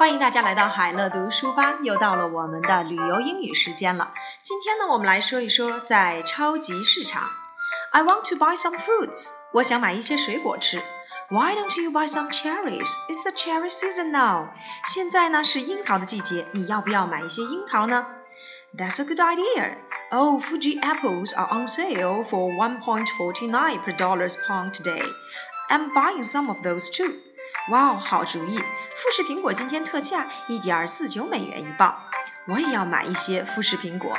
欢迎大家来到海乐读书吧，又到了我们的旅游英语时间了。今天呢，我们来说一说在超级市场。I want to buy some fruits，我想买一些水果吃。Why don't you buy some cherries? It's the cherry season now。现在呢是樱桃的季节，你要不要买一些樱桃呢？That's a good idea. Oh, Fuji apples are on sale for 1.49 per dollars pound today. I'm buying some of those too. 哇哦，好主意！ 富士苹果今天特价一点四九美元一磅，我也要买一些富士苹果。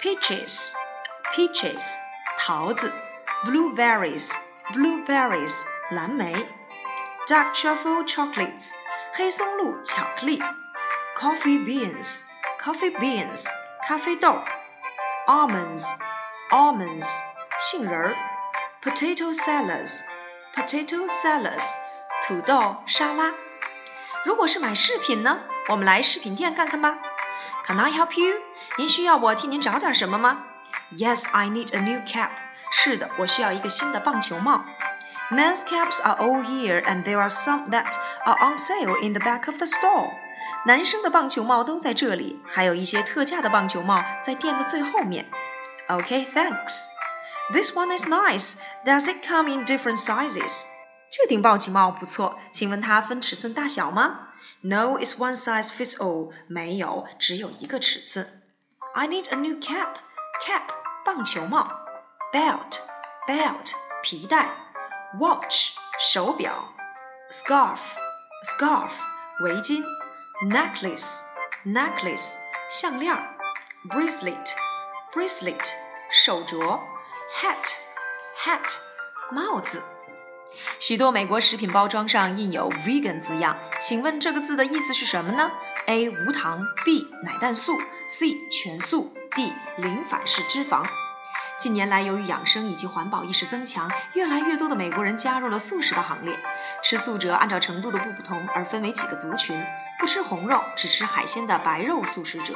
Peaches, peaches，桃子。Blueberries, blueberries，蓝莓。Dark truffle chocolates，黑松露巧克力。Coffee beans, coffee beans，咖啡豆。Almonds, almonds，杏仁儿。Potato salads, potato salads， 土豆沙拉。如果是买饰品呢？我们来饰品店看看吧。Can I help you？您需要我替您找点什么吗？Yes, I need a new cap。是的，我需要一个新的棒球帽。Men's caps are all here, and there are some that are on sale in the back of the store。男生的棒球帽都在这里，还有一些特价的棒球帽在店的最后面。Okay, thanks. This one is nice. Does it come in different sizes? 这顶棒球帽不错，请问它分尺寸大小吗？No, it's one size fits all. 没有，只有一个尺寸。I need a new cap. Cap 棒球帽。Belt belt 皮带。Watch 手表。Scarf scarf 围巾。Necklace necklace 项链。Bracelet bracelet 手镯。hat hat 帽子。许多美国食品包装上印有 vegan 字样，请问这个字的意思是什么呢？A 无糖，B 奶蛋素，C 全素，D 零反式脂肪。近年来，由于养生以及环保意识增强，越来越多的美国人加入了素食的行列。吃素者按照程度的不同而分为几个族群：不吃红肉、只吃海鲜的白肉素食者；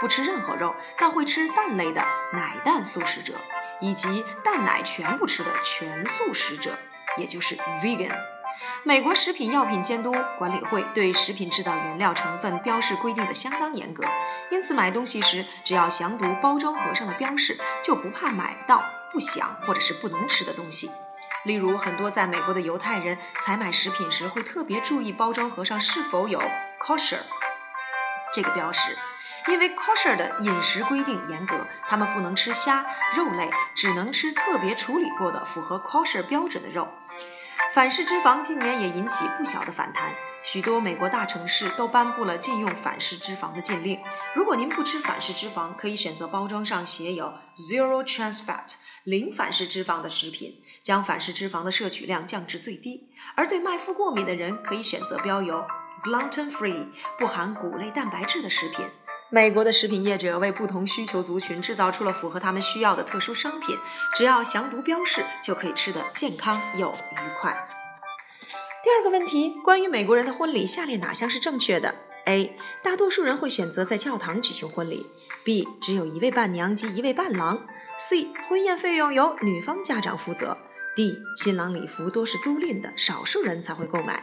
不吃任何肉但会吃蛋类的奶蛋素食者。以及蛋奶全部吃的全素食者，也就是 vegan。美国食品药品监督管理会对食品制造原料成分标示规定的相当严格，因此买东西时只要详读包装盒上的标示，就不怕买到不想或者是不能吃的东西。例如，很多在美国的犹太人采买食品时会特别注意包装盒上是否有 kosher 这个标识。因为 kosher 的饮食规定严格，他们不能吃虾、肉类，只能吃特别处理过的、符合 kosher 标准的肉。反式脂肪近年也引起不小的反弹，许多美国大城市都颁布了禁用反式脂肪的禁令。如果您不吃反式脂肪，可以选择包装上写有 zero trans fat 零反式脂肪的食品，将反式脂肪的摄取量降至最低。而对麦麸过敏的人，可以选择标有 gluten free 不含谷类蛋白质的食品。美国的食品业者为不同需求族群制造出了符合他们需要的特殊商品，只要详读标示，就可以吃得健康又愉快。第二个问题，关于美国人的婚礼，下列哪项是正确的？A. 大多数人会选择在教堂举行婚礼。B. 只有一位伴娘及一位伴郎。C. 婚宴费用由女方家长负责。D. 新郎礼服多是租赁的，少数人才会购买。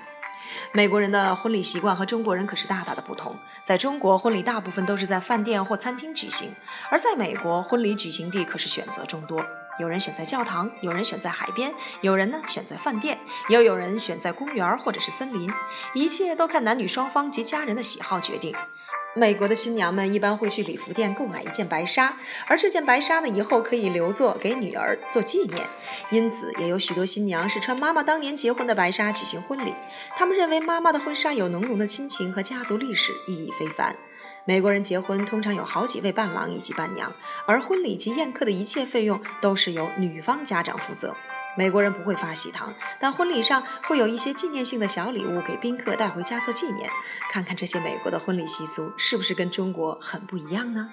美国人的婚礼习惯和中国人可是大大的不同。在中国，婚礼大部分都是在饭店或餐厅举行；而在美国，婚礼举行地可是选择众多。有人选在教堂，有人选在海边，有人呢选在饭店，又有人选在公园或者是森林。一切都看男女双方及家人的喜好决定。美国的新娘们一般会去礼服店购买一件白纱，而这件白纱呢，以后可以留作给女儿做纪念。因此，也有许多新娘是穿妈妈当年结婚的白纱举行婚礼。他们认为妈妈的婚纱有浓浓的亲情和家族历史，意义非凡。美国人结婚通常有好几位伴郎以及伴娘，而婚礼及宴客的一切费用都是由女方家长负责。美国人不会发喜糖，但婚礼上会有一些纪念性的小礼物给宾客带回家做纪念。看看这些美国的婚礼习俗，是不是跟中国很不一样呢？